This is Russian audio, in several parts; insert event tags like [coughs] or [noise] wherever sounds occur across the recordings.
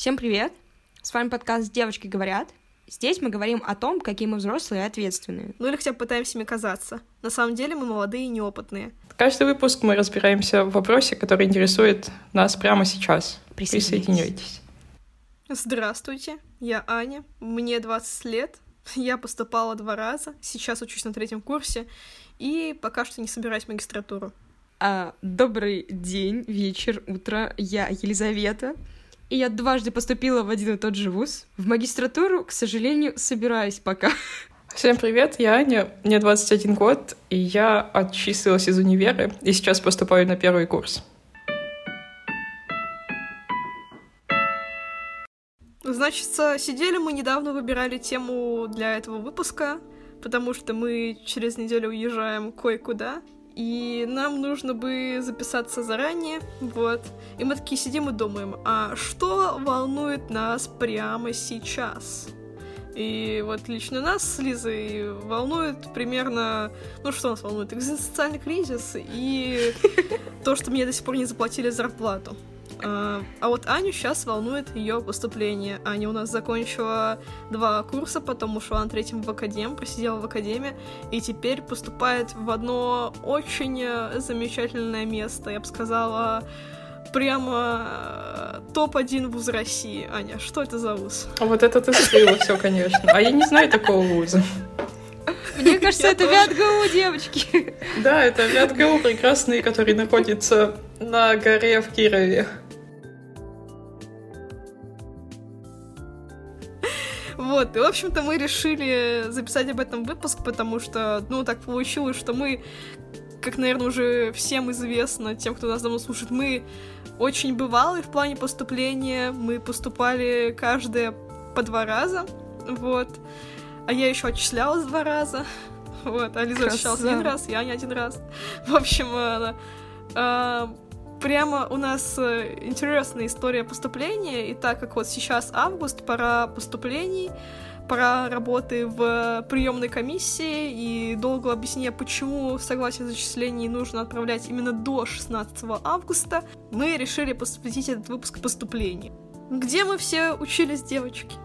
Всем привет! С вами подкаст «Девочки говорят». Здесь мы говорим о том, какие мы взрослые и ответственные. Ну или хотя бы пытаемся ими казаться. На самом деле мы молодые и неопытные. Каждый выпуск мы разбираемся в вопросе, который интересует нас прямо сейчас. Присоединяйтесь. Здравствуйте, я Аня, мне 20 лет, [laughs] я поступала два раза, сейчас учусь на третьем курсе и пока что не собираюсь в магистратуру. А, добрый день, вечер, утро. Я Елизавета. И я дважды поступила в один и тот же вуз. В магистратуру, к сожалению, собираюсь пока. Всем привет, я Аня, мне 21 год, и я отчислилась из универа, и сейчас поступаю на первый курс. Значит, сидели мы недавно, выбирали тему для этого выпуска, потому что мы через неделю уезжаем кое-куда, и нам нужно бы записаться заранее, вот. И мы такие сидим и думаем, а что волнует нас прямо сейчас? И вот лично нас с Лизой волнует примерно... Ну, что нас волнует? Экзистенциальный кризис и [laughs] то, что мне до сих пор не заплатили зарплату. А, а вот Аню сейчас волнует ее поступление. Аня у нас закончила два курса, потом ушла на третьем в академ, просидела в академии, и теперь поступает в одно очень замечательное место. Я бы сказала, прямо э, топ-1 вуз России. Аня, что это за вуз? А вот это ты скрыла все, конечно. А я не знаю такого вуза. Мне кажется, это ВятГУ, девочки. Да, это ВятГУ прекрасный, который находится на горе в Кирове. Вот, и, в общем-то, мы решили записать об этом выпуск, потому что, ну, так получилось, что мы, как, наверное, уже всем известно, тем, кто нас давно слушает, мы очень бывалые в плане поступления, мы поступали каждое по два раза, вот, а я еще отчислялась два раза, вот, а Лиза отчислялась один раз, я не один раз. В общем, э, э, прямо у нас э, интересная история поступления, и так как вот сейчас август, пора поступлений, пора работы в приемной комиссии, и долго объяснение, почему согласие зачислений нужно отправлять именно до 16 августа, мы решили посвятить этот выпуск поступлению. Где мы все учились, девочки?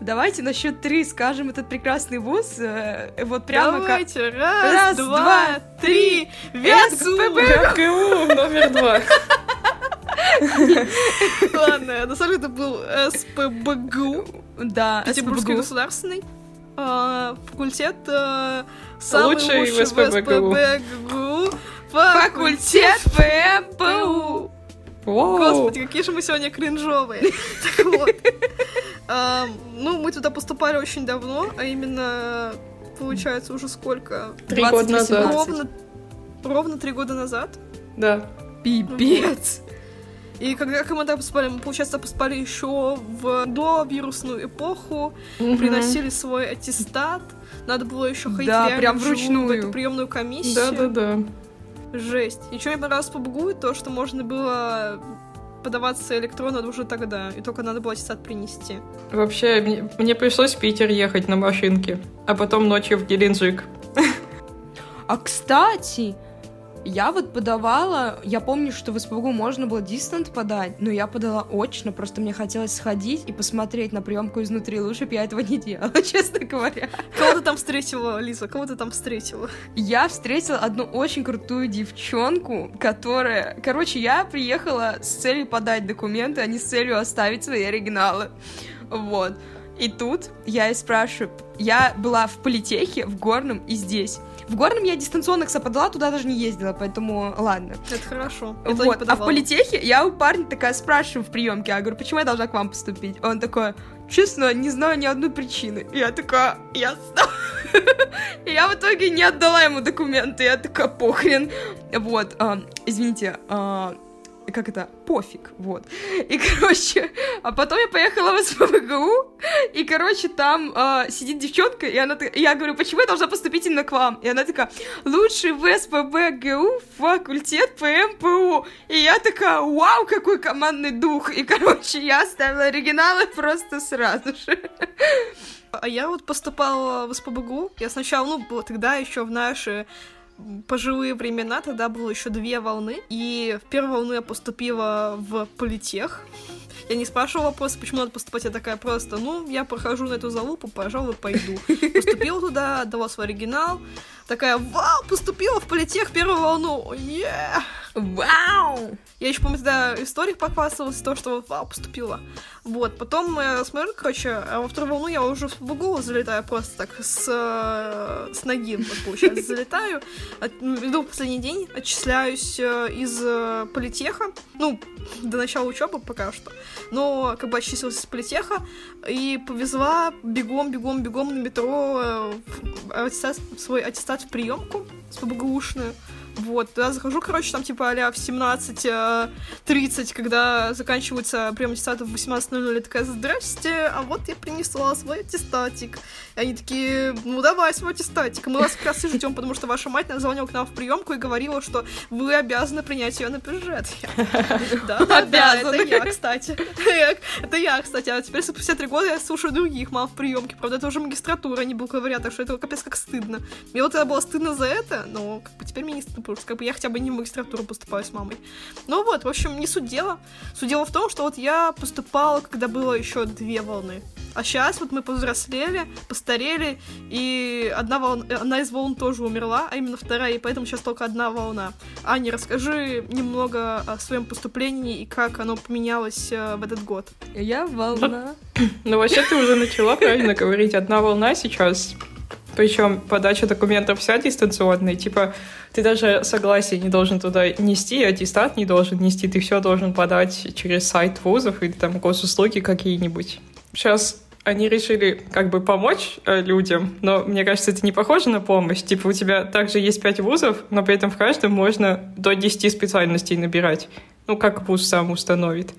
Давайте на счет три скажем этот прекрасный вуз. э, Вот прямо Давайте, как... раз, Раз, два, два, три, ВятГУ! ВятГУ номер два. [laughs] Ладно, на самом деле это был СПБГУ, Да, Петербургский государственный а, факультет самый Лучший в СПБГУ. Факультет ПМПУ. Господи, какие же мы сегодня кринжовые. [laughs] Так вот. А, Ну, мы туда поступали очень давно, а именно, получается, уже сколько? Три года 28. назад. Ровно, ровно три года назад. Да. Пипец. И когда мы тогда поступали, мы, получается, поступали еще в довирусную эпоху, Мгм. приносили свой аттестат, надо было еще ходить Да, прям вживую в вручную. эту приемную комиссию. Да-да-да. Жесть. И что мне понравилось по БГУ, то, что можно было подаваться электронно уже тогда, и только надо было аттестат принести. Вообще, мне, мне пришлось в Питер ехать на машинке, а потом ночью в Геленджик. А кстати, я вот подавала, я помню, что в СПБГУ можно было дистант подать, но я подала очно, просто мне хотелось сходить и посмотреть на приемку изнутри, лучше бы я этого не делала, [laughs] честно говоря. Кого ты там встретила, Лиза? Кого ты там встретила? Я встретила одну очень крутую девчонку, которая... Короче, я приехала с целью подать документы, а не с целью оставить свои оригиналы. Вот. И тут я и спрашиваю... Я была в политехе, в Горном и здесь. В Горном я дистанционно, кстати, подала, туда даже не ездила, поэтому ладно. Это хорошо. Я Вот, а в политехе я у парня такая спрашиваю в приемке, я говорю, почему я должна к вам поступить? Он такой, честно, не знаю ни одной причины. И я такая. [laughs] И я в итоге не отдала ему документы, я такая, похрен. Вот, а, извините, а, как это, пофиг, вот. И, [laughs] короче, а потом я поехала в СПБГУ, и, короче, там а, сидит девчонка, и она, и я говорю, почему я должна поступить именно к вам? И она такая, лучший в СПБГУ факультет ПМПУ. И я такая, вау, какой командный дух. И, короче, я оставила оригиналы просто сразу же. А я вот поступала в СПБГУ. Я сначала, ну, тогда еще в наши пожилые времена, тогда было еще две волны. И в первую волну я поступила в политех. Я не спрашивала вопрос, почему надо поступать, я такая просто, ну, я прохожу на эту залупу, пожалуй, пойду. Поступила туда, отдала свой оригинал, такая, вау, поступила в политех первую волну, yeah! Вау! Я еще, помню, тогда историк похвасталась, то, что вау, поступила. Вот, потом я смотрю, короче, а во вторую волну я уже в БГУ залетаю просто так с, э, с ноги, вот, получается, [laughs] залетаю, от, иду в последний день, отчисляюсь э, из э, политеха, ну, до начала учебы пока что, но как бы отчислилась из политеха и повезла бегом, бегом, бегом на метро аттестат, свой аттестат в приемку с ПБГУшную, вот, туда захожу, короче, там типа а в 17.30, э, когда заканчивается прием аттестатов в 18.00, такая, здрасте, а вот я принесла свой аттестатик. Они такие, ну давай свой аттестатик. Мы вас как раз и ждем, потому что ваша мать назвонила к нам в приемку и говорила, что вы обязаны принять ее на бюджет. Да, да, да, это я, кстати. Это я, кстати. А теперь спустя три года я слушаю других мам в приемке. Правда, это уже магистратура, не бакалавриат, так что это капец как стыдно. Мне вот тогда было стыдно за это, но как бы теперь мне не стыдно потому что как бы я хотя бы не в магистратуру поступаю с мамой. Ну вот, в общем, не суть дела. Суть дела в том, что вот я поступала, когда было еще две волны. А сейчас вот мы повзрослели, постарели, и одна, волна, одна из волн тоже умерла, а именно вторая, и поэтому сейчас только одна волна. Аня, расскажи немного о своем поступлении и как оно поменялось э, в этот год. Я волна. [coughs] Ну, вообще ты уже начала правильно [coughs] говорить. Одна волна сейчас причем подача документов вся дистанционная, типа ты даже согласие не должен туда нести, аттестат не должен нести, ты все должен подать через сайт вузов или там госуслуги какие-нибудь. Сейчас они решили как бы помочь э, людям, но мне кажется, это не похоже на помощь. Типа у тебя также есть пять вузов, но при этом в каждом можно до 10 специальностей набирать. Ну, как вуз сам установит.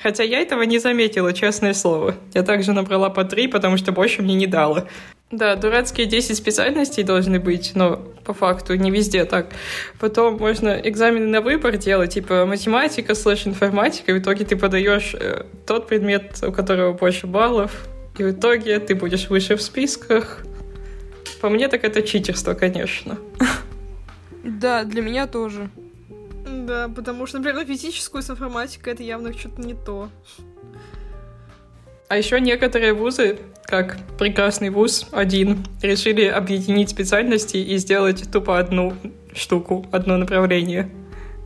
Хотя я этого не заметила, честное слово. Я также набрала по три, потому что больше мне не дало. Да, дурацкие 10 специальностей должны быть, но по факту не везде так. Потом можно экзамены на выбор делать, типа математика слэш информатика, и в итоге ты подаешь э, тот предмет, у которого больше баллов, и в итоге ты будешь выше в списках. По мне так это читерство, конечно. Да, для меня тоже. Да, потому что, например, физическую с информатикой это явно что-то не то. А еще некоторые вузы, как прекрасный вуз один, решили объединить специальности и сделать тупо одну штуку, одно направление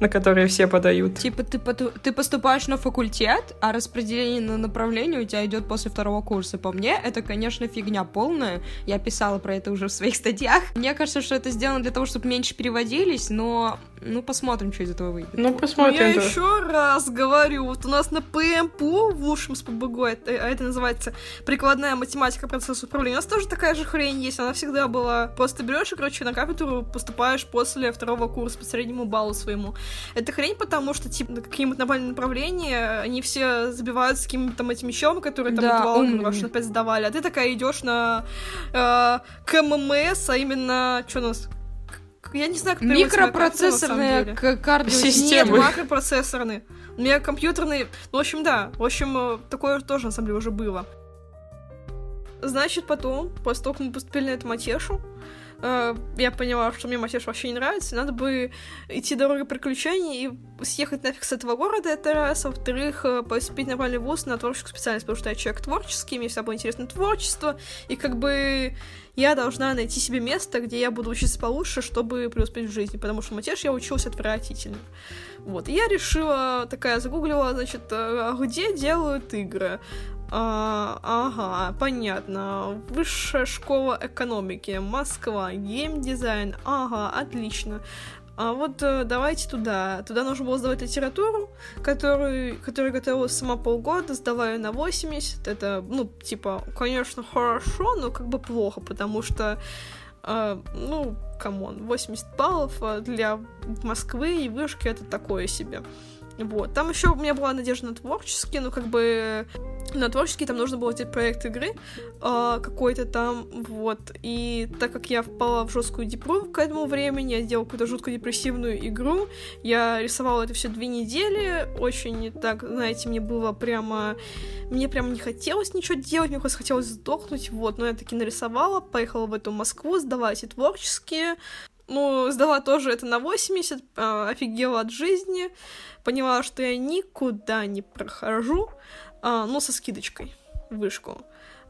на которые все подают. Типа ты, ты поступаешь на факультет, а распределение на направление у тебя идет после второго курса. По мне, это, конечно, фигня полная. Я писала про это уже в своих статьях. Мне кажется, что это сделано для того, чтобы меньше переводились, но ну, посмотрим, что из этого выйдет. Ну, посмотрим. Я да. еще раз говорю, вот у нас на ПМПУ в лучшем с ПБГ, это, а это называется прикладная математика процесса управления, у нас тоже такая же хрень есть, она всегда была. Просто берешь и, короче, на кафедру поступаешь после второго курса по среднему баллу своему. Это хрень, потому что, типа, какие-нибудь нормальные направления, они все забиваются каким-то там этим мечом, которые там да, ум... ваши опять сдавали, а ты такая идешь на э, КММС, а именно, что у нас, я не знаю, как Микропроцессорные кардиосистемы. Нет, макропроцессорные. У меня компьютерные... Ну, в общем, да. В общем, э, такое тоже, на самом деле, уже было. Значит, потом, после того, как мы поступили на эту матешу, э, я поняла, что мне Матеш вообще не нравится, надо бы идти дорогой приключений и съехать нафиг с этого города, это раз, а во-вторых, э, поступить на нормальный вуз на творческую специальность, потому что я человек творческий, мне всегда было интересно творчество, и как бы я должна найти себе место, где я буду учиться получше, чтобы преуспеть в жизни, потому что матеш я училась отвратительно. Вот, и я решила, такая, загуглила, значит, э, где делают игры. А, ага, понятно. Высшая школа экономики, Москва, геймдизайн. Ага, отлично. А вот э, давайте туда. Туда нужно было сдавать литературу, которую, которую готовила сама полгода, сдала ее на 80. Это, ну, типа, конечно, хорошо, но как бы плохо, потому что, э, ну, come on, 80 баллов э, для Москвы и вышки это такое себе. Вот. Там еще у меня была надежда на творческий, но как бы на творческий там нужно было делать проект игры э, какой-то там, вот. И так как я впала в жесткую депру к этому времени, я сделала какую-то жуткую депрессивную игру, я рисовала это все две недели, очень так, знаете, мне было прямо... Мне прямо не хотелось ничего делать, мне просто хотелось сдохнуть, вот. Но я таки нарисовала, поехала в эту Москву сдавать и творческие, Ну, сдала тоже это на 80, э, офигела от жизни, поняла, что я никуда не прохожу, э, ну, со скидочкой вышку.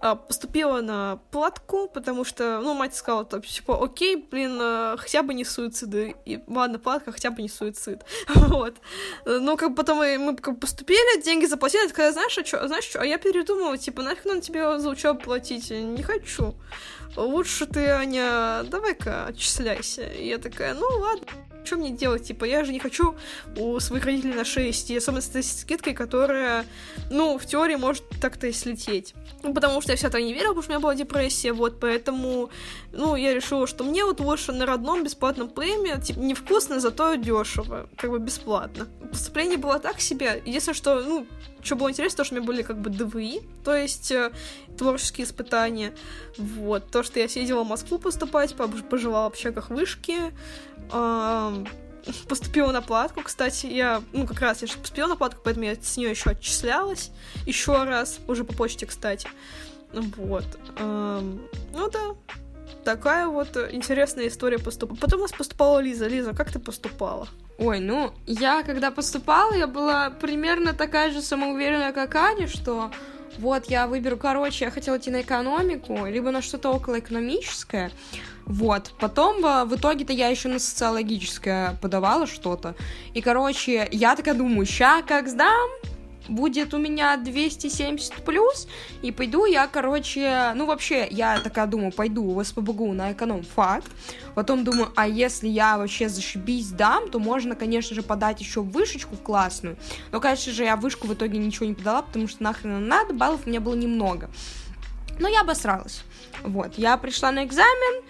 А, поступила на платку, потому что, ну, мать сказала, то, типа, окей, блин, а, хотя бы не суициды. И ладно, платка, хотя бы не суицид. [laughs] вот. Ну, как потом мы, как поступили, деньги заплатили, такая, знаешь, а что, знаешь, что, а я передумала, типа, нафиг надо тебе за учебу платить? Не хочу. Лучше ты, Аня, давай-ка отчисляйся. И я такая, ну, ладно что мне делать? Типа, я же не хочу у своих родителей на шее идти, особенно с этой скидкой, которая, ну, в теории может так-то и слететь. Ну, потому что я вся это не верила, потому что у меня была депрессия, вот, поэтому, ну, я решила, что мне вот лучше на родном бесплатном премии, типа, невкусно, зато дешево, как бы бесплатно. Поступление было так себе, единственное, что, ну, что было интересно, то, что у меня были как бы ДВИ, то есть э, творческие испытания, вот, то, что я съездила в Москву поступать, пожила в общагах вышки, [laughs] поступила на платку, кстати, я, ну, как раз я же поступила на платку, поэтому я с нее еще отчислялась, еще раз, уже по почте, кстати, вот, ну да, такая вот интересная история поступала. Потом у нас поступала Лиза. Лиза, как ты поступала? Ой, ну, я когда поступала, я была примерно такая же самоуверенная, как Аня, что вот я выберу, короче, я хотела идти на экономику, либо на что-то около экономическое. Вот. Потом э, в итоге-то я еще на социологическое подавала что-то. И, короче, я такая думаю, ща как сдам, будет у меня 270 плюс, и пойду я, короче, ну вообще, я такая думаю, пойду в СПБГУ на эконом-фак, потом думаю, а если я вообще зашибись дам, то можно, конечно же, подать еще вышечку классную, но, конечно же, я вышку в итоге ничего не подала, потому что нахрен надо, баллов у меня было немного. Но я обосралась. Вот, я пришла на экзамен,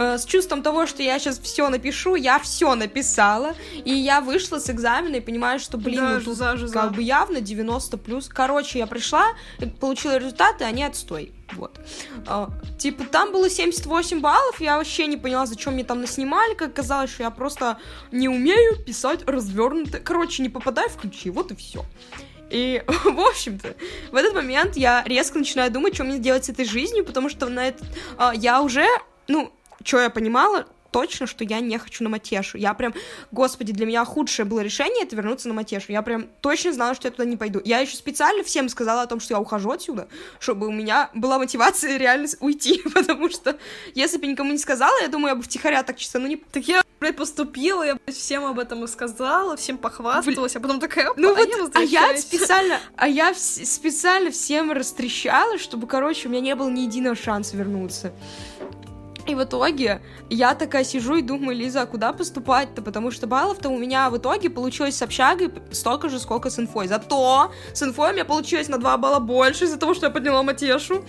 Э, с чувством того, что я сейчас все напишу, я все написала, и я вышла с экзамена и понимаю, что, блин, да, ну, тут жиза. как бы явно 90 плюс. Короче, я пришла, получила результаты, они отстой. Вот. А, типа, там было 78 баллов, я вообще не поняла, зачем мне там наснимали, как казалось, что я просто не умею писать развернуто. Короче, не попадаю в ключи, вот и все. И, [laughs] в общем-то, в этот момент я резко начинаю думать, что мне делать с этой жизнью, потому что на это а, я уже, ну, что я понимала, точно, что я не хочу на Матешу. Я прям, господи, для меня худшее было решение это вернуться на Матешу. Я прям точно знала, что я туда не пойду. Я еще специально всем сказала о том, что я ухожу отсюда, чтобы у меня была мотивация реально уйти, [laughs] потому что если бы никому не сказала, я думаю, я бы втихаря так чисто, ну не... Так я, блядь, поступила, я, блядь, всем об этом и сказала, всем похвасталась, а потом такая, ну вот, я а я специально, [laughs] а я специально всем растрещала, чтобы, короче, у меня не было ни единого шанса вернуться. И в итоге я такая сижу и думаю, Лиза, а куда поступать-то? Потому что баллов-то у меня в итоге получилось с общагой столько же, сколько с инфой. Зато с инфой у меня получилось на 2 балла больше из-за того, что я подняла матешу.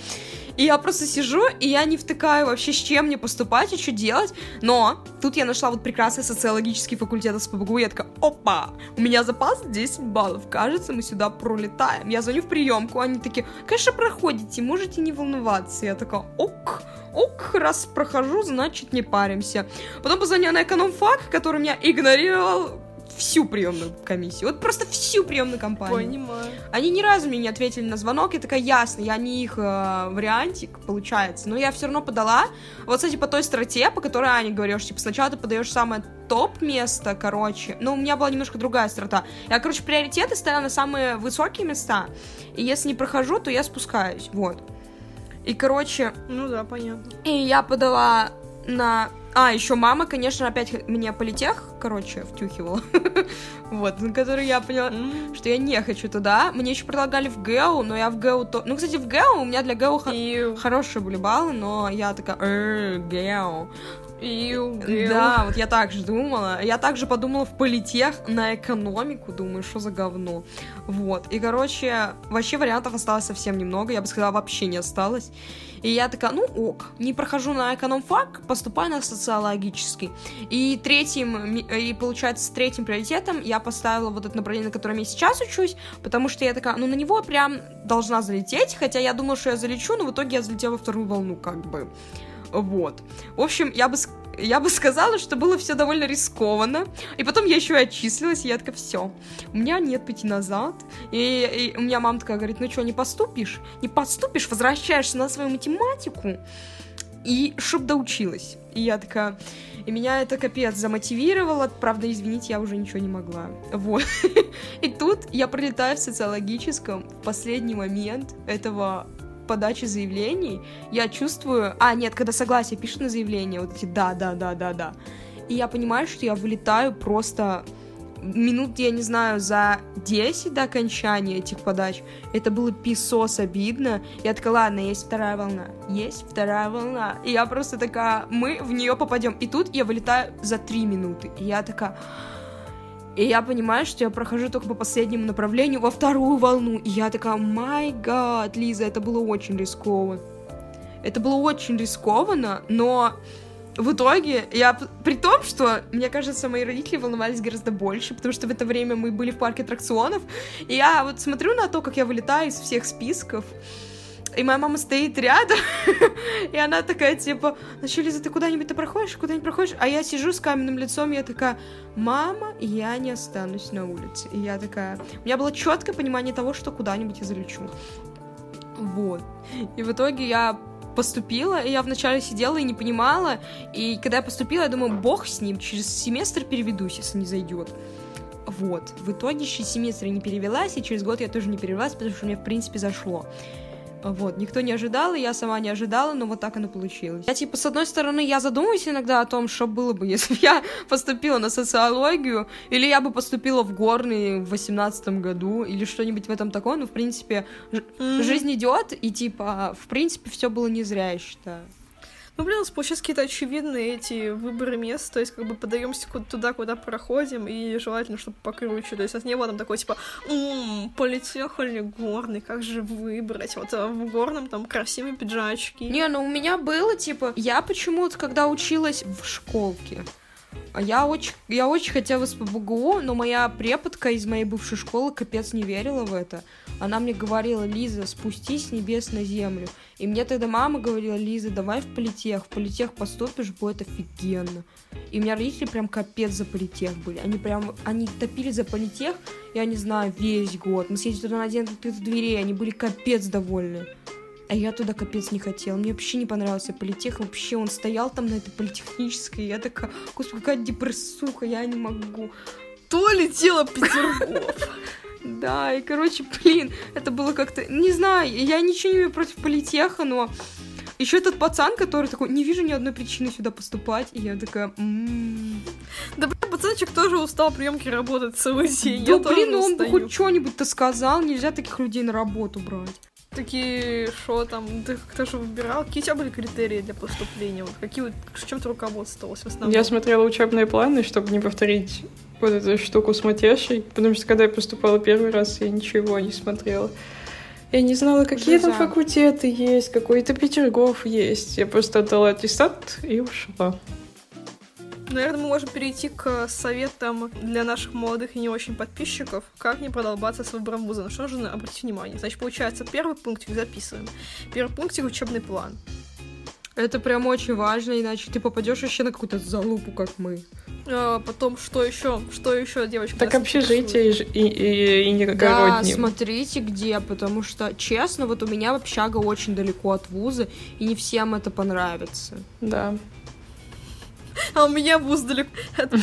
И я просто сижу, и я не втыкаю вообще, с чем мне поступать и что делать. Но тут я нашла вот прекрасный социологический факультет с ПБГУ, и я такая, опа, у меня запас 10 баллов, кажется, мы сюда пролетаем. Я звоню в приемку, они такие, конечно, проходите, можете не волноваться. Я такая, ок, ок, раз прохожу, значит не паримся. Потом позвонила на экономфак, который меня игнорировал всю приемную комиссию. Вот просто всю приемную компанию. Понимаю. Они ни разу мне не ответили на звонок. Я такая, ясно, я не их э, вариантик, получается. Но я все равно подала. Вот, кстати, по той стратегии, по которой Аня говорила, что, типа, сначала ты подаешь самое топ место, короче. Но у меня была немножко другая страта. Я, короче, приоритеты ставила на самые высокие места. И если не прохожу, то я спускаюсь. Вот. И, короче... Ну да, понятно. И я подала на... А, еще мама, конечно, опять меня политех, короче, втюхивала. [laughs] вот, на который я поняла, что я не хочу туда. Мне еще предлагали в ГЭУ, но я в ГЭУ... То... Ну, кстати, в ГЭУ у меня для ГЭУ хорошие были баллы, но я такая, ГЭУ. Ил, да, вот я так же думала. Я также подумала в политех на экономику, думаю, что за говно. Вот. И, короче, вообще вариантов осталось совсем немного. Я бы сказала, вообще не осталось. И я такая, ну ок, не прохожу на экономфак, поступаю на социологический. И третьим, и получается, третьим приоритетом я поставила вот это направление, на котором я сейчас учусь, потому что я такая, ну на него прям должна залететь, хотя я думала, что я залечу, но в итоге я залетела во вторую волну, как бы. Вот. В общем, я бы, я бы сказала, что было все довольно рискованно. И потом я еще и отчислилась, и я такая, все, у меня нет пути назад. И, и у меня мама такая говорит, ну что, не поступишь? Не поступишь, возвращаешься на свою математику. и чтоб доучилась. И я такая... И меня это капец замотивировало. Правда, извините, я уже ничего не могла. Вот. [laughs] И тут я пролетаю в социологическом в последний момент этого подачи заявлений. Я чувствую... А, нет, когда согласие пишет на заявление, вот эти да, да, да, да, да. И я понимаю, что я вылетаю просто минут, я не знаю, за 10 до окончания этих подач. Это было писос обидно. Я такая, ладно, есть вторая волна. Есть вторая волна. И я просто такая, мы в нее попадем. И тут я вылетаю за 3 минуты. И я такая... И я понимаю, что я прохожу только по последнему направлению во вторую волну. И я такая, май гад, Лиза, это было очень рискованно. Это было очень рискованно, но в итоге я, при том, что, мне кажется, мои родители волновались гораздо больше, потому что в это время мы были в парке аттракционов, и я вот смотрю на то, как я вылетаю из всех списков, и моя мама стоит рядом, [laughs] и она такая, типа, ну что, Лиза, ты куда-нибудь ты проходишь, куда-нибудь проходишь? А я сижу с каменным лицом, я такая, мама, я не останусь на улице. И я такая, у меня было четкое понимание того, что куда-нибудь я залечу. Вот. И в итоге я поступила, и я вначале сидела и не понимала, и когда я поступила, я думаю, бог с ним, через семестр переведусь, если не зайдет. Вот. В итоге через семестр я не перевелась, и через год я тоже не перевелась, потому что мне, в принципе, зашло. Вот, никто не ожидал, и я сама не ожидала, но вот так оно получилось. Я, типа, с одной стороны, я задумываюсь иногда о том, что было бы, [laughs] если бы я поступила на социологию, или я бы поступила в горный в восемнадцатом году, или что-нибудь в этом таком, но, в принципе, mm-hmm. жизнь идет, и, типа, в принципе, все было не зря, я считаю. Ну, блин, у нас получаются какие-то очевидные эти выборы мест, то есть как бы подаемся туда, куда проходим, и желательно, чтобы покруче. То есть у нас не было там такой, типа, м-м, политех или горный, как же выбрать? Вот а в горном там красивые пиджачки. Не, ну у меня было, типа, я почему-то, когда училась в школке, я очень, я очень хотела с ПБГУ, но моя преподка из моей бывшей школы капец не верила в это. Она мне говорила, Лиза, спустись с небес на землю. И мне тогда мама говорила, Лиза, давай в политех, в политех поступишь, будет офигенно. И у меня родители прям капец за политех были. Они прям, они топили за политех, я не знаю, весь год. Мы съездили туда на день открытых дверей, они были капец довольны. А я туда капец не хотела. Мне вообще не понравился политех. Вообще он стоял там на этой политехнической. Я такая, господи, какая депрессуха, я не могу. То летела Петергоф. [laughs] Да, и, короче, блин, это было как-то... Не знаю, я ничего не имею против политеха, но... Еще этот пацан, который такой, не вижу ни одной причины сюда поступать, и я такая... М-м-м. Да, блин, пацанчик тоже устал приемки работать целый день. Да, блин, ну он бы хоть что-нибудь-то сказал, нельзя таких людей на работу брать такие, что там, ты кто же выбирал? Какие у тебя были критерии для поступления? Вот какие, чем ты руководствовалась в основном? Я смотрела учебные планы, чтобы не повторить вот эту штуку с матешей, потому что когда я поступала первый раз, я ничего не смотрела. Я не знала, какие Жиза. там факультеты есть, какой-то Петергоф есть. Я просто отдала аттестат и ушла. Наверное, мы можем перейти к советам для наших молодых и не очень подписчиков, как не продолбаться с выбором вуза. На что нужно обратить внимание? Значит, получается, первый пунктик записываем. Первый пунктик — учебный план. Это прям очень важно, иначе ты попадешь еще на какую-то залупу, как мы. А, потом, что еще? Что еще, девочка? Так общежитие и, и, и, и Да, смотрите где, потому что, честно, вот у меня общага очень далеко от вуза, и не всем это понравится. Да. [laughs] а у меня вуз далеко от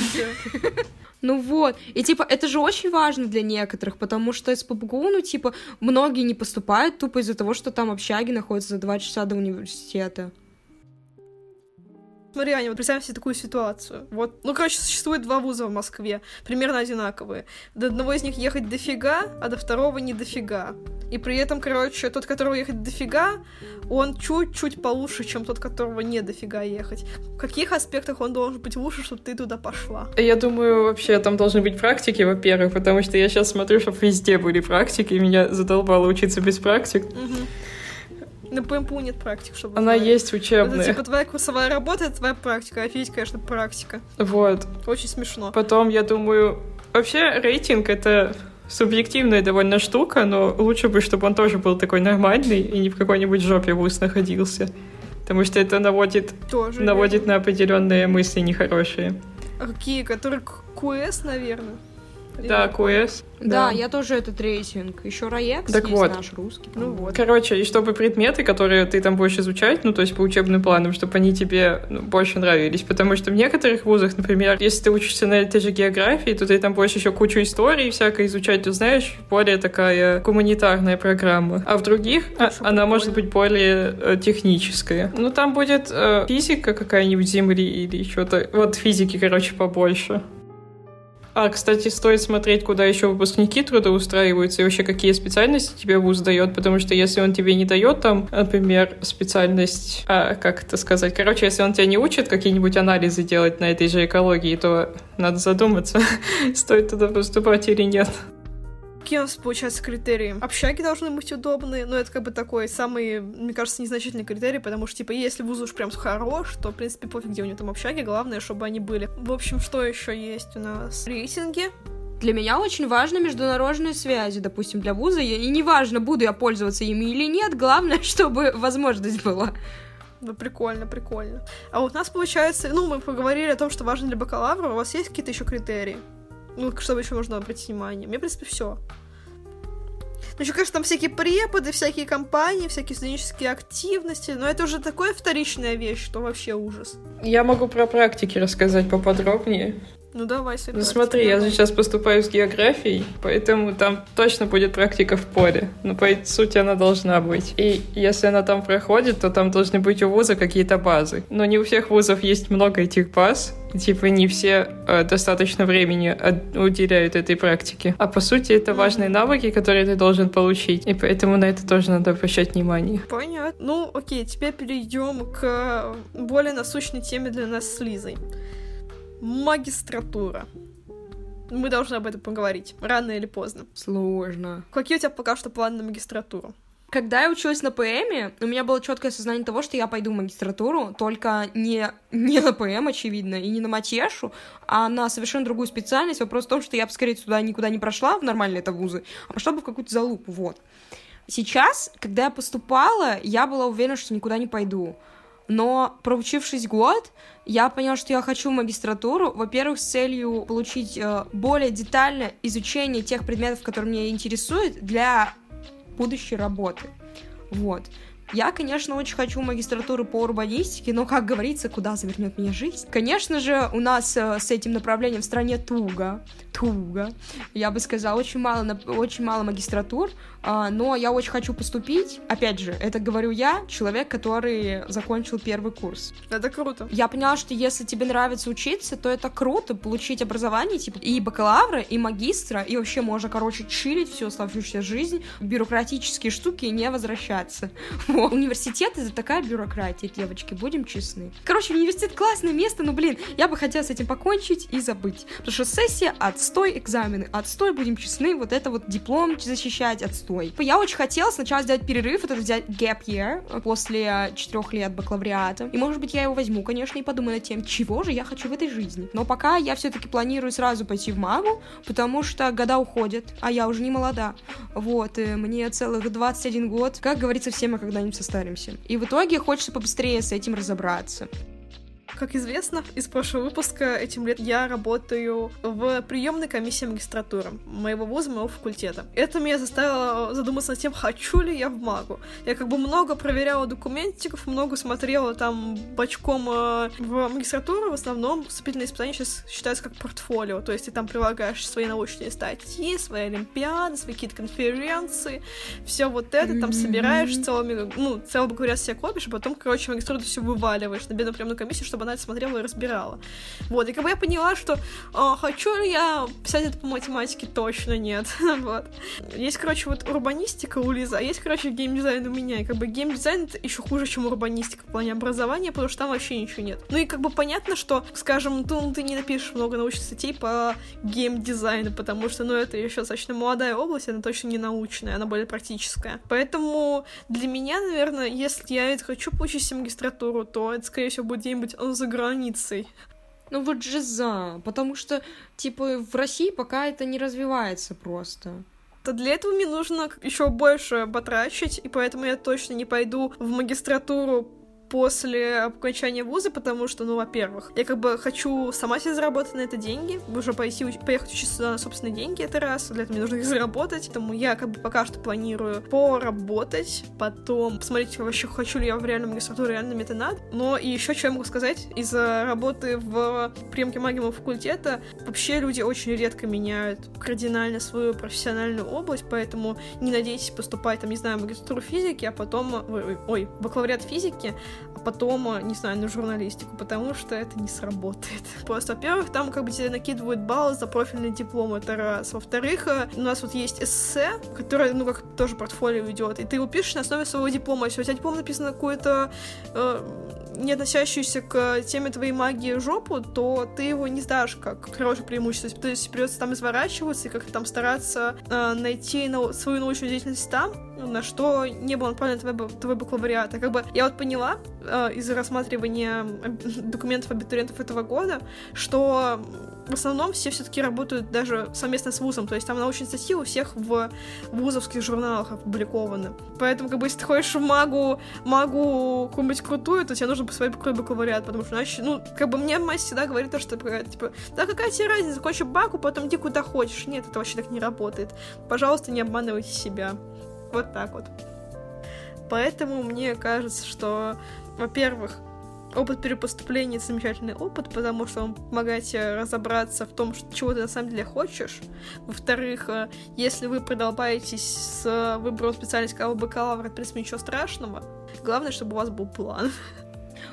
Ну вот, и типа это же очень важно для некоторых, потому что из ПБГУ, ну типа, многие не поступают тупо из-за того, что там общаги находятся за два часа до университета. Смотри, Аня, вот представим себе такую ситуацию. Вот, ну, короче, существует два вуза в Москве, примерно одинаковые. До одного из них ехать дофига, а до второго не дофига. И при этом, короче, тот, которого ехать дофига, он чуть-чуть получше, чем тот, которого не дофига ехать. В каких аспектах он должен быть лучше, чтобы ты туда пошла? Я думаю, вообще там должны быть практики, во-первых, потому что я сейчас смотрю, чтобы везде были практики, и меня задолбало учиться без практик. Угу. На ПМПУ нет практик, чтобы Она знали. есть учебная. Это типа твоя курсовая работа, это твоя практика. Офигеть, конечно, практика. Вот. Очень смешно. Потом, я думаю, вообще рейтинг — это субъективная довольно штука, но лучше бы, чтобы он тоже был такой нормальный и не в какой-нибудь жопе вуз находился. Потому что это наводит, тоже наводит на определенные мысли нехорошие. А какие? Которые QS, наверное? Да, QS. Да, я тоже этот рейтинг. Еще Раекс Так есть вот. наш русский. Ну вот. Короче, и чтобы предметы, которые ты там будешь изучать, ну, то есть по учебным планам, чтобы они тебе ну, больше нравились. Потому что в некоторых вузах, например, если ты учишься на этой же географии, то ты там будешь еще кучу истории всякой изучать, ты знаешь, более такая гуманитарная программа. А в других а, она может быть более э, техническая. Ну, там будет э, физика какая-нибудь Земли или что-то. Вот физики, короче, побольше. А, кстати, стоит смотреть, куда еще выпускники трудоустраиваются и вообще какие специальности тебе вуз дает, потому что если он тебе не дает там, например, специальность, а, как это сказать, короче, если он тебя не учит какие-нибудь анализы делать на этой же экологии, то надо задуматься, [laughs] стоит туда поступать или нет. Какие у нас, получается, критерии? Общаги должны быть удобные, но это как бы такой самый, мне кажется, незначительный критерий, потому что, типа, если вуз уж прям хорош, то, в принципе, пофиг, где у него там общаги, главное, чтобы они были. В общем, что еще есть у нас? Рейтинги. Для меня очень важны международные связи, допустим, для вуза. И неважно, буду я пользоваться ими или нет, главное, [laughs] чтобы возможность была. Ну, прикольно, прикольно. А вот у нас, получается, ну, мы поговорили о том, что важно для бакалавра, у вас есть какие-то еще критерии? Ну, чтобы еще можно обратить внимание. Мне, в принципе, все. Ну, еще, конечно, там всякие преподы, всякие компании, всякие студенческие активности, но это уже такая вторичная вещь, что вообще ужас. Я могу про практики рассказать поподробнее. Ну, давай, Ну давай, смотри, я же давай. сейчас поступаю с географией, поэтому там точно будет практика в поле. Но по сути она должна быть. И если она там проходит, то там должны быть у вуза какие-то базы. Но не у всех вузов есть много этих баз. Типа не все э, достаточно времени от- уделяют этой практике. А по сути это важные навыки, которые ты должен получить. И поэтому на это тоже надо обращать внимание. Понятно. Ну, окей, теперь перейдем к более насущной теме для нас с Лизой. Магистратура. Мы должны об этом поговорить, рано или поздно. Сложно. Какие у тебя пока что планы на магистратуру? Когда я училась на ПМе, у меня было четкое сознание того, что я пойду в магистратуру, только не, не на ПМ, очевидно, и не на матешу, а на совершенно другую специальность. Вопрос в том, что я бы, скорее, туда никуда не прошла, в нормальные это вузы, а пошла бы в какую-то залупу, вот. Сейчас, когда я поступала, я была уверена, что никуда не пойду. Но, проучившись год, я поняла, что я хочу магистратуру, во-первых, с целью получить э, более детальное изучение тех предметов, которые меня интересуют, для будущей работы. Вот. Я, конечно, очень хочу магистратуру по урбанистике, но, как говорится, куда завернет меня жизнь. Конечно же, у нас э, с этим направлением в стране туго, туго. Я бы сказала, очень мало, очень мало магистратур, а, но я очень хочу поступить. Опять же, это говорю я, человек, который закончил первый курс. Это круто. Я поняла, что если тебе нравится учиться, то это круто получить образование, типа, и бакалавра, и магистра, и вообще можно, короче, чилить всю оставшуюся жизнь, бюрократические штуки и не возвращаться. Вот. [laughs] Университет — это такая бюрократия, девочки, будем честны. Короче, университет — классное место, но, блин, я бы хотела с этим покончить и забыть. Потому что сессия — отстой, экзамены — отстой, будем честны, вот это вот диплом защищать — отстой. Я очень хотела сначала сделать перерыв, это взять gap year после четырех лет бакалавриата. И, может быть, я его возьму, конечно, и подумаю над тем, чего же я хочу в этой жизни. Но пока я все-таки планирую сразу пойти в магу, потому что года уходят, а я уже не молода. Вот, мне целых 21 год. Как говорится, все мы когда-нибудь состаримся. И в итоге хочется побыстрее с этим разобраться. Как известно, из прошлого выпуска этим летом я работаю в приемной комиссии магистратуры моего вуза, моего факультета. Это меня заставило задуматься над тем, хочу ли я в МАГу. Я как бы много проверяла документиков, много смотрела там бочком э, в магистратуру. В основном вступительные испытания сейчас считаются как портфолио, то есть ты там прилагаешь свои научные статьи, свои олимпиады, свои какие-то конференции, все вот это там собираешь целыми, ну, целый бакалавриат себе копишь, а потом, короче, магистратуру все вываливаешь на бедную приемную комиссию, чтобы она это смотрела и разбирала. Вот, и как бы я поняла, что а, хочу ли я писать это по математике, точно нет. [laughs] вот. Есть, короче, вот урбанистика у Лизы, а есть, короче, геймдизайн у меня. И как бы геймдизайн это еще хуже, чем урбанистика в плане образования, потому что там вообще ничего нет. Ну и как бы понятно, что, скажем, ну, ты не напишешь много научных статей по геймдизайну, потому что, ну, это еще достаточно молодая область, она точно не научная, она более практическая. Поэтому для меня, наверное, если я это хочу получить магистратуру, то это, скорее всего, будет где-нибудь э, за границей. Ну вот же за, потому что, типа, в России пока это не развивается просто. то для этого мне нужно еще больше потрачить, и поэтому я точно не пойду в магистратуру после окончания вуза, потому что, ну, во-первых, я как бы хочу сама себе заработать на это деньги, уже пойти, поехать учиться на собственные деньги, это раз, для этого мне нужно их заработать, поэтому я как бы пока что планирую поработать, потом посмотреть вообще, хочу ли я в реальном магистратуре, реально мне это надо, но и еще что я могу сказать, из-за работы в приемке магии факультета вообще люди очень редко меняют кардинально свою профессиональную область, поэтому не надейтесь поступать, там, не знаю, магистратуру физики, а потом, ой, ой бакалавриат физики, а потом, не знаю, на журналистику, потому что это не сработает. [laughs] Просто, во-первых, там как бы тебе накидывают баллы за профильный диплом, это раз. Во-вторых, э, у нас вот есть эссе, которое, ну, как тоже портфолио ведет, и ты его пишешь на основе своего диплома. Если у тебя диплом написан какой-то э, не относящуюся к теме твоей магии жопу, то ты его не сдашь как хорошее преимущество. То есть придется там изворачиваться и как-то там стараться э, найти на, свою научную деятельность там, на что не было направлен твой, твой бакалавриат. А как бы я вот поняла э, из рассматривания документов абитуриентов этого года, что в основном все все-таки работают даже совместно с вузом, то есть там научные статьи у всех в вузовских журналах опубликованы. Поэтому, как бы, если ты ходишь в магу, магу какую-нибудь крутую, то тебе нужно посмотреть какой бакалавриат, потому что иначе, ну, как бы мне мать всегда говорит то, что, типа, да какая тебе разница, закончи баку, потом иди куда хочешь. Нет, это вообще так не работает. Пожалуйста, не обманывайте себя. Вот так вот. Поэтому мне кажется, что, во-первых, опыт перепоступления — это замечательный опыт, потому что он помогает тебе разобраться в том, чего ты на самом деле хочешь. Во-вторых, э, если вы продолбаетесь с выбором специальности как бакалавра, в принципе, ничего страшного. Главное, чтобы у вас был план.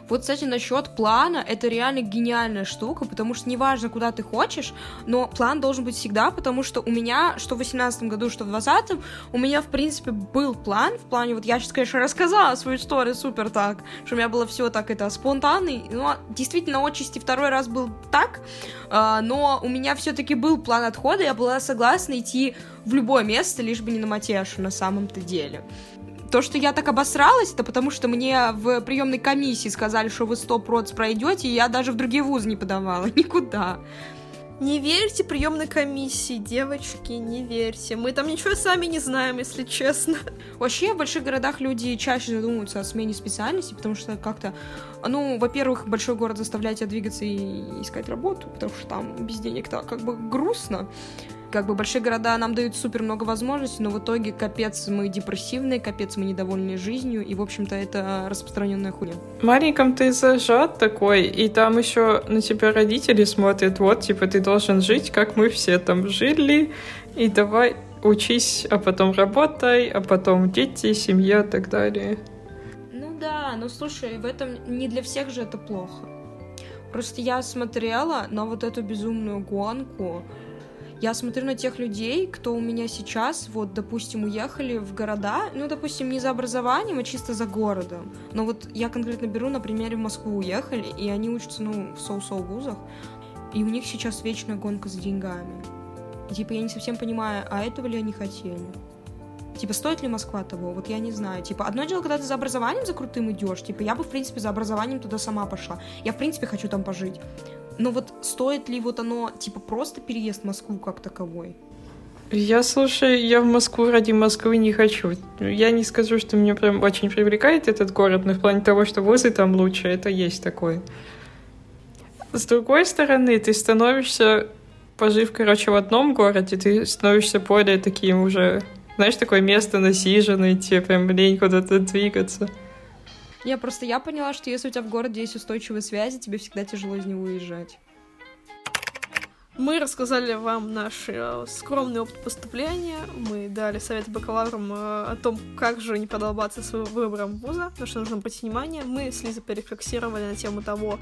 Вот, кстати, насчет плана, это реально гениальная штука, потому что неважно, куда ты хочешь, но план должен быть всегда, потому что у меня, что в 18 году, что в 20 у меня, в принципе, был план, в плане, вот я сейчас, конечно, рассказала свою историю супер так, что у меня было все так, это спонтанный, но действительно, отчасти второй раз был так, а, но у меня все-таки был план отхода, я была согласна идти в любое место, лишь бы не на Матешу на самом-то деле. То, что я так обосралась, это потому что мне в приемной комиссии сказали, что вы 100 проц пройдете, и я даже в другие вузы не подавала, [laughs] никуда. Не верьте приемной комиссии, девочки, не верьте. Мы там ничего сами не знаем, если честно. Вообще, в больших городах люди чаще задумываются о смене специальности, потому что как-то, ну, во-первых, большой город заставляет тебя двигаться и искать работу, потому что там без денег-то как бы грустно как бы большие города нам дают супер много возможностей, но в итоге капец мы депрессивные, капец мы недовольны жизнью, и, в общем-то, это распространенная хуйня. Маленьком ты зажат такой, и там еще на тебя родители смотрят, вот, типа, ты должен жить, как мы все там жили, и давай учись, а потом работай, а потом дети, семья и так далее. Ну да, ну слушай, в этом не для всех же это плохо. Просто я смотрела на вот эту безумную гонку, я смотрю на тех людей, кто у меня сейчас, вот, допустим, уехали в города, ну, допустим, не за образованием, а чисто за городом. Но вот я конкретно беру, на примере, в Москву уехали, и они учатся, ну, в соу-соу вузах, и у них сейчас вечная гонка за деньгами. И, типа, я не совсем понимаю, а этого ли они хотели? Типа, стоит ли Москва того? Вот я не знаю. Типа, одно дело, когда ты за образованием за крутым идешь. Типа, я бы, в принципе, за образованием туда сама пошла. Я, в принципе, хочу там пожить. Но вот стоит ли вот оно, типа, просто переезд в Москву как таковой? Я, слушай, я в Москву ради Москвы не хочу. Я не скажу, что меня прям очень привлекает этот город, но в плане того, что вузы там лучше, это есть такое. С другой стороны, ты становишься, пожив, короче, в одном городе, ты становишься более таким уже, знаешь, такое место насиженное, тебе прям лень куда-то двигаться. Не, просто я поняла, что если у тебя в городе есть устойчивые связи, тебе всегда тяжело из него уезжать. Мы рассказали вам наш э, скромный опыт поступления, мы дали совет бакалаврам э, о том, как же не подолбаться с выбором вуза, на что нужно обратить внимание. Мы с Лизой порефлексировали на тему того,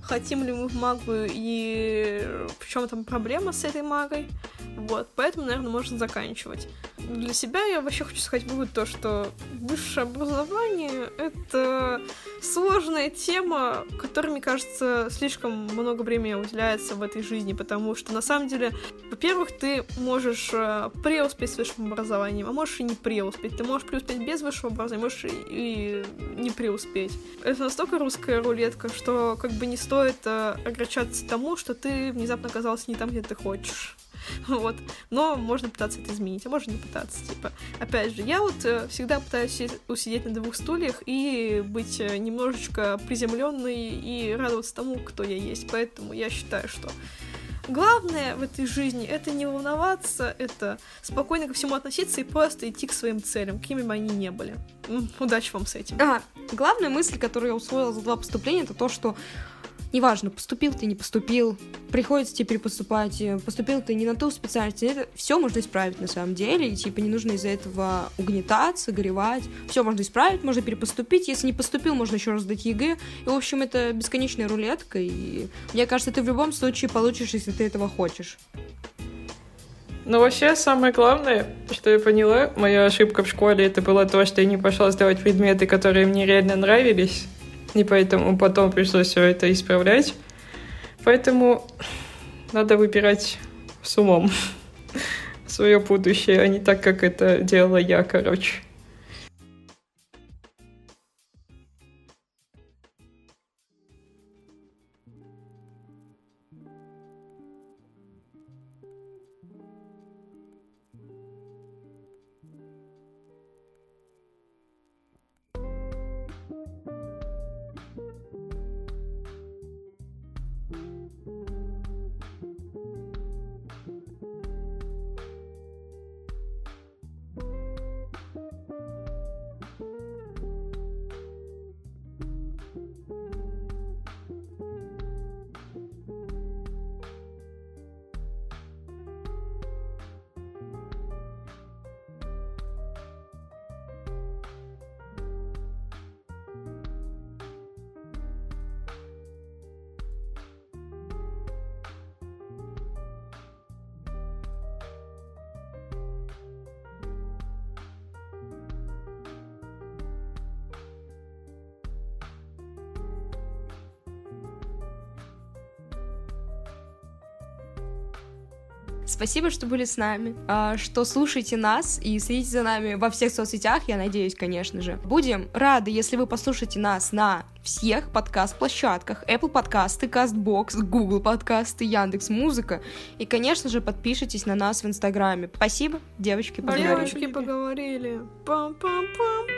хотим ли мы в магу и в чем там проблема с этой магой. Вот, поэтому, наверное, можно заканчивать. Для себя я вообще хочу сказать вывод то, что высшее образование — это сложная тема, которой, мне кажется, слишком много времени уделяется в этой жизни, потому что, на самом деле, во-первых, ты можешь э, преуспеть с высшим образованием, а можешь и не преуспеть. Ты можешь преуспеть без высшего образования, можешь и не преуспеть. Это настолько русская рулетка, что как бы не стоит э, огорчаться тому, что ты внезапно оказался не там, где ты хочешь. [laughs] вот. Но можно пытаться это изменить, а можно не пытаться, типа. Опять же, я вот э, всегда пытаюсь усидеть на двух стульях и быть немножечко приземленной и радоваться тому, кто я есть, поэтому я считаю, что Главное в этой жизни — это не волноваться, это спокойно ко всему относиться и просто идти к своим целям, какими бы они ни были. Удачи вам с этим. А, главная мысль, которую я усвоила за два поступления, это то, что неважно, поступил ты, не поступил, приходится тебе перепоступать, э, поступил ты не на ту специальность, это все можно исправить на самом деле, и типа не нужно из-за этого угнетаться, горевать, все можно исправить, можно перепоступить, если не поступил, можно еще раз сдать ЕГЭ, и, в общем, это бесконечная рулетка, и мне кажется, ты в любом случае получишь, если ты этого хочешь. Ну, вообще, самое главное, что я поняла, моя ошибка в школе, это было то, что я не пошла сдавать предметы, которые мне реально нравились и поэтому потом пришлось все это исправлять. Поэтому надо выбирать с умом [laughs] свое будущее, а не так, как это делала я, короче. Спасибо, что были с нами, а, что слушаете нас и следите за нами во всех соцсетях, я надеюсь, конечно же. Будем рады, если вы послушаете нас на всех подкаст-площадках. Apple подкасты, CastBox, Google подкасты, Яндекс Музыка. И, конечно же, подпишитесь на нас в Инстаграме. Спасибо, девочки, поговорили. Девочки поговорили. Пам-пам-пам-пам.